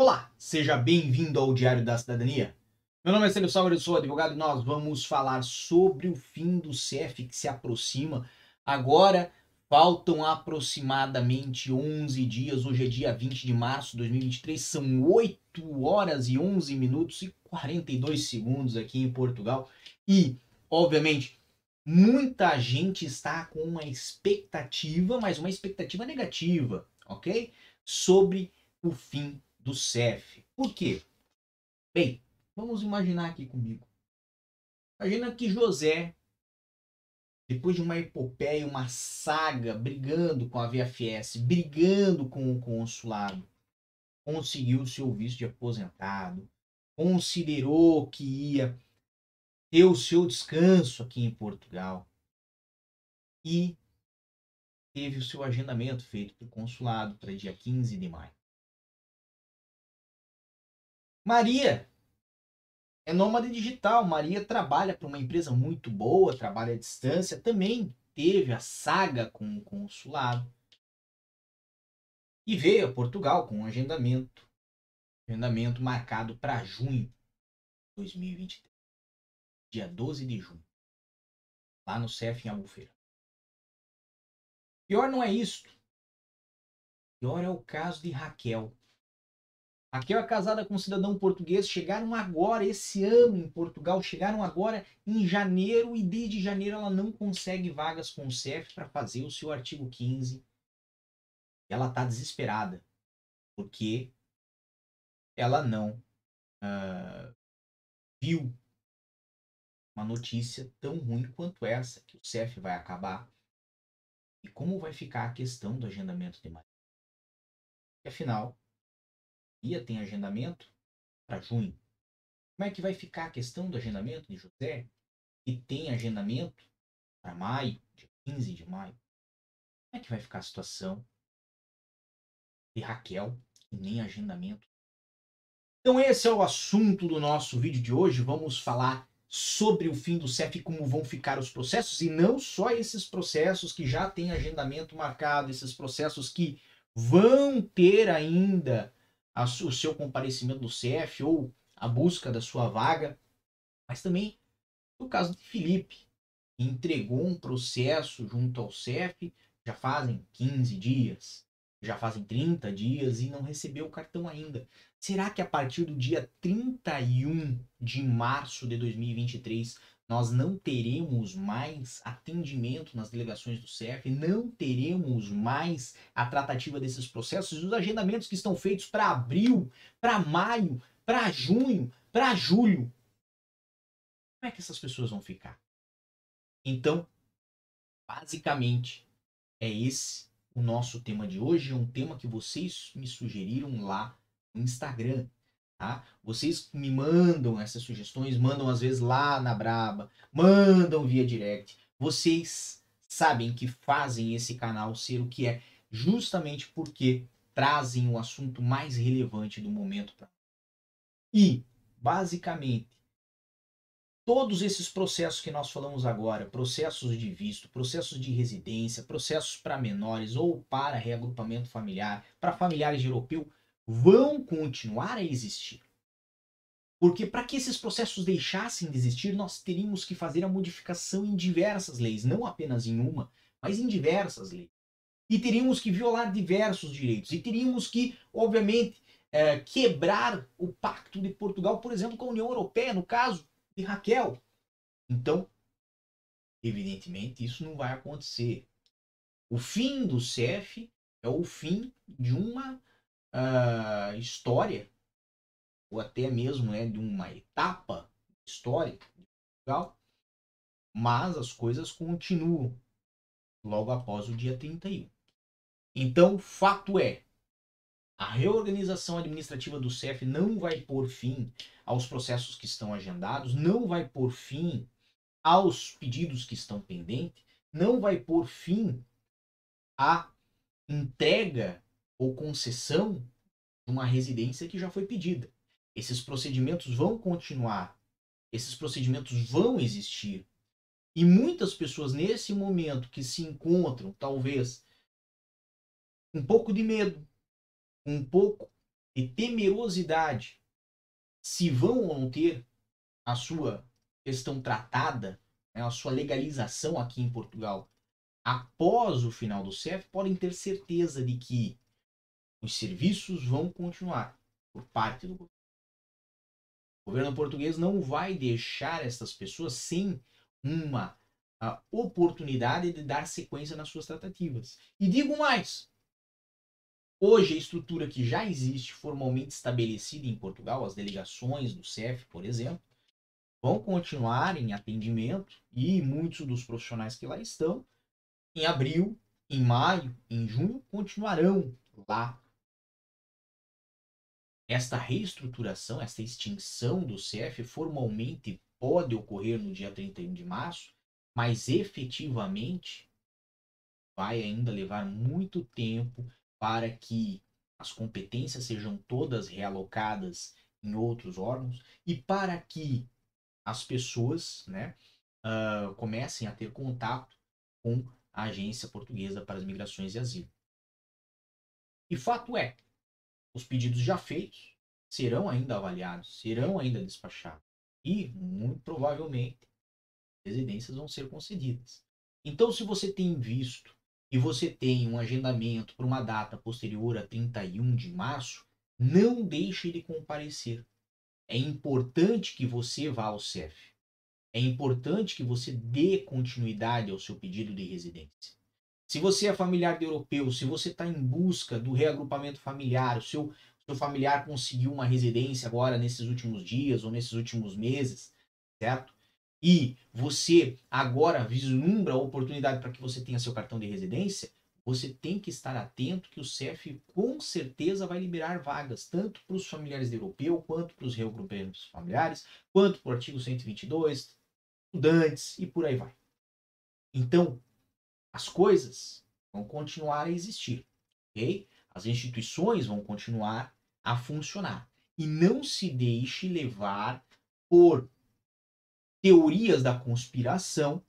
Olá, seja bem-vindo ao Diário da Cidadania. Meu nome é Célio Sauer, eu sou advogado e nós vamos falar sobre o fim do CEF que se aproxima. Agora faltam aproximadamente 11 dias, hoje é dia 20 de março de 2023, são 8 horas e 11 minutos e 42 segundos aqui em Portugal. E, obviamente, muita gente está com uma expectativa, mas uma expectativa negativa, ok? Sobre o fim do CEF. Por quê? Bem, vamos imaginar aqui comigo. Imagina que José, depois de uma epopeia, uma saga, brigando com a VFS, brigando com o consulado, conseguiu seu visto de aposentado, considerou que ia ter o seu descanso aqui em Portugal e teve o seu agendamento feito para o consulado para dia 15 de maio. Maria é nômade digital. Maria trabalha para uma empresa muito boa, trabalha à distância. Também teve a saga com o consulado. E veio a Portugal com um agendamento. Agendamento marcado para junho de 2023. Dia 12 de junho. Lá no CEF em Albufeira. Pior não é isto. Pior é o caso de Raquel. Raquel é casada com um cidadão português, chegaram agora, esse ano em Portugal, chegaram agora em janeiro e desde janeiro ela não consegue vagas com o CEF para fazer o seu artigo 15. E ela está desesperada, porque ela não uh, viu uma notícia tão ruim quanto essa, que o CEF vai acabar. E como vai ficar a questão do agendamento de Maria? Afinal, Tem agendamento para junho. Como é que vai ficar a questão do agendamento de José, que tem agendamento para maio, dia 15 de maio? Como é que vai ficar a situação de Raquel, que nem agendamento? Então esse é o assunto do nosso vídeo de hoje. Vamos falar sobre o fim do CEF e como vão ficar os processos, e não só esses processos que já têm agendamento marcado, esses processos que vão ter ainda a, o seu comparecimento do CF ou a busca da sua vaga, mas também no caso de Felipe, entregou um processo junto ao CEF já fazem 15 dias, já fazem 30 dias e não recebeu o cartão ainda. Será que a partir do dia 31 de março de 2023 nós não teremos mais atendimento nas delegações do CEF, não teremos mais a tratativa desses processos, os agendamentos que estão feitos para abril, para maio, para junho, para julho. Como é que essas pessoas vão ficar? Então, basicamente, é esse o nosso tema de hoje, é um tema que vocês me sugeriram lá no Instagram. Tá? Vocês me mandam essas sugestões, mandam às vezes lá na Braba, mandam via direct. Vocês sabem que fazem esse canal ser o que é justamente porque trazem o assunto mais relevante do momento para E, basicamente, todos esses processos que nós falamos agora, processos de visto, processos de residência, processos para menores ou para reagrupamento familiar, para familiares de europeu, vão continuar a existir. Porque para que esses processos deixassem de existir, nós teríamos que fazer a modificação em diversas leis, não apenas em uma, mas em diversas leis. E teríamos que violar diversos direitos. E teríamos que, obviamente, é, quebrar o pacto de Portugal, por exemplo, com a União Europeia, no caso de Raquel. Então, evidentemente, isso não vai acontecer. O fim do CEF é o fim de uma uh, história, ou até mesmo né, de uma etapa histórica de Portugal, mas as coisas continuam logo após o dia 31. Então, fato é, a reorganização administrativa do CEF não vai pôr fim aos processos que estão agendados, não vai pôr fim aos pedidos que estão pendentes, não vai pôr fim à entrega ou concessão de uma residência que já foi pedida. Esses procedimentos vão continuar, esses procedimentos vão existir. E muitas pessoas nesse momento que se encontram, talvez, um pouco de medo, um pouco e temerosidade se vão ou não ter a sua questão tratada, né, a sua legalização aqui em Portugal após o final do CEF, podem ter certeza de que os serviços vão continuar por parte do governo. O governo português não vai deixar essas pessoas sem uma oportunidade de dar sequência nas suas tratativas. E digo mais: hoje a estrutura que já existe formalmente estabelecida em Portugal, as delegações do CEF, por exemplo, vão continuar em atendimento e muitos dos profissionais que lá estão, em abril, em maio, em junho, continuarão lá. Esta reestruturação, esta extinção do CEF formalmente pode ocorrer no dia 31 de março, mas efetivamente vai ainda levar muito tempo para que as competências sejam todas realocadas em outros órgãos e para que as pessoas né, uh, comecem a ter contato com a Agência Portuguesa para as Migrações e Asilo. E fato é, os pedidos já feitos serão ainda avaliados, serão ainda despachados e, muito provavelmente, residências vão ser concedidas. Então, se você tem visto e você tem um agendamento para uma data posterior a 31 de março, não deixe de comparecer. É importante que você vá ao CEF. É importante que você dê continuidade ao seu pedido de residência. Se você é familiar de europeu, se você está em busca do reagrupamento familiar, o seu, seu familiar conseguiu uma residência agora nesses últimos dias ou nesses últimos meses, certo? e você agora vislumbra a oportunidade para que você tenha seu cartão de residência, você tem que estar atento que o CEF com certeza vai liberar vagas, tanto para os familiares de europeu, quanto para os reagrupamentos familiares, quanto para o artigo 122, estudantes e por aí vai. Então, as coisas vão continuar a existir, ok? As instituições vão continuar a funcionar. E não se deixe levar por teorias da conspiração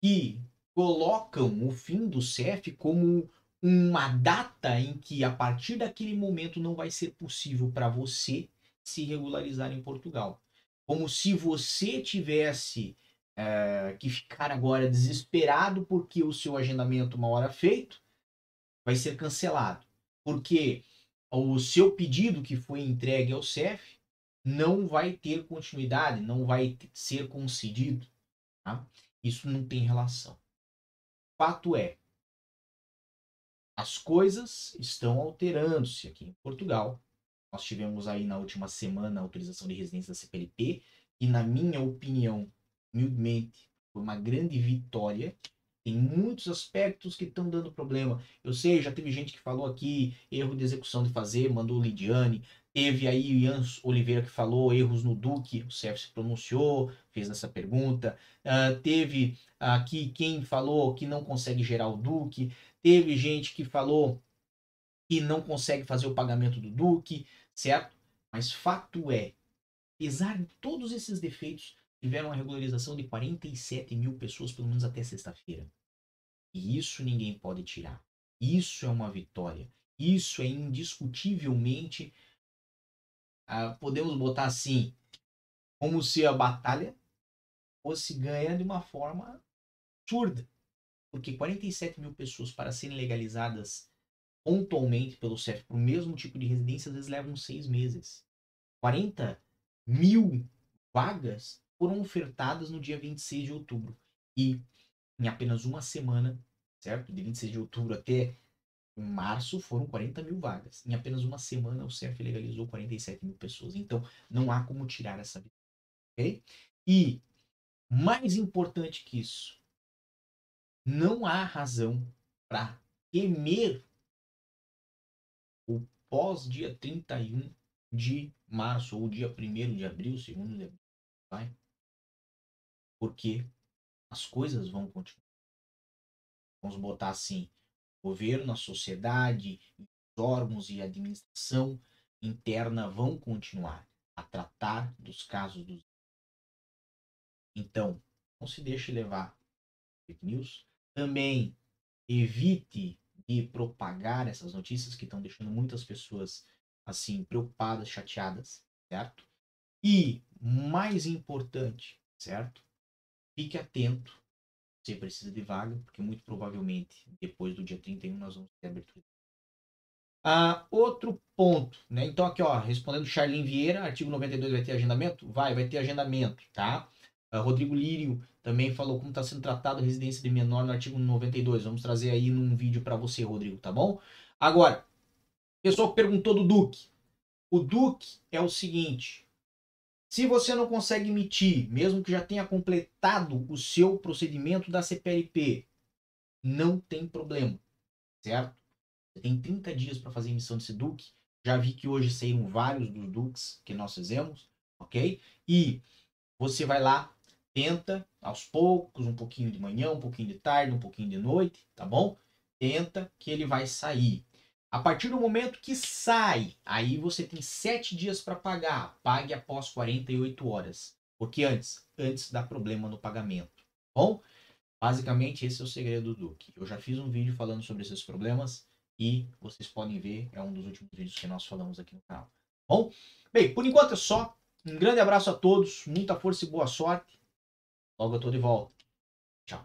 que colocam o fim do CEF como uma data em que a partir daquele momento não vai ser possível para você se regularizar em Portugal. Como se você tivesse é, que ficar agora desesperado porque o seu agendamento, uma hora feito, vai ser cancelado. Porque o seu pedido que foi entregue ao CEF não vai ter continuidade, não vai ser concedido. Tá? Isso não tem relação. Fato é, as coisas estão alterando-se aqui em Portugal. Nós tivemos aí na última semana a autorização de residência da CPLP, e na minha opinião, humildemente, foi uma grande vitória. Tem muitos aspectos que estão dando problema. Eu sei, já teve gente que falou aqui, erro de execução de fazer, mandou Lidiane. Teve aí o Ian Oliveira que falou erros no Duque, o CEF se pronunciou, fez essa pergunta. Uh, teve aqui quem falou que não consegue gerar o Duque. Teve gente que falou que não consegue fazer o pagamento do Duque, certo? Mas fato é, apesar de todos esses defeitos, tiveram uma regularização de 47 mil pessoas, pelo menos até sexta-feira. E isso ninguém pode tirar. Isso é uma vitória. Isso é indiscutivelmente ah, podemos botar assim, como se a batalha fosse ganha de uma forma absurda. Porque 47 mil pessoas para serem legalizadas pontualmente pelo CEF para o mesmo tipo de residência, às vezes levam seis meses. 40 mil vagas foram ofertadas no dia 26 de outubro. E em apenas uma semana, certo? De 26 de outubro até março foram 40 mil vagas. Em apenas uma semana o CEF legalizou 47 mil pessoas. Então não há como tirar essa vida. Ok? E mais importante que isso, não há razão para temer o pós-dia 31 de março ou dia 1 de abril, segundo vai? Porque as coisas vão continuar. Vamos botar assim, governo, a sociedade, os órgãos e a administração interna vão continuar a tratar dos casos dos. Então, não se deixe levar fake news. Também evite de propagar essas notícias que estão deixando muitas pessoas assim, preocupadas, chateadas, certo? E, mais importante, certo? Fique atento. Você precisa de vaga, porque muito provavelmente, depois do dia 31, nós vamos ter abertura. Ah, outro ponto, né? Então, aqui, ó, respondendo Charlene Vieira, artigo 92 vai ter agendamento? Vai, vai ter agendamento, tá? Ah, Rodrigo Lírio também falou como está sendo tratado a residência de menor no artigo 92. Vamos trazer aí num vídeo para você, Rodrigo, tá bom? Agora, pessoal perguntou do Duque. O Duque é o seguinte: se você não consegue emitir, mesmo que já tenha completado o seu procedimento da CPLP, não tem problema, certo? Você tem 30 dias para fazer emissão desse Duque. Já vi que hoje saíram vários dos Duques que nós fizemos, ok? E você vai lá, tenta aos poucos, um pouquinho de manhã, um pouquinho de tarde, um pouquinho de noite, tá bom? Tenta que ele vai sair. A partir do momento que sai, aí você tem sete dias para pagar. Pague após 48 horas. Porque antes, antes dá problema no pagamento. Bom, basicamente esse é o segredo do Duque. Eu já fiz um vídeo falando sobre esses problemas e vocês podem ver, é um dos últimos vídeos que nós falamos aqui no canal. Bom, bem, por enquanto é só. Um grande abraço a todos, muita força e boa sorte. Logo eu tô de volta. Tchau.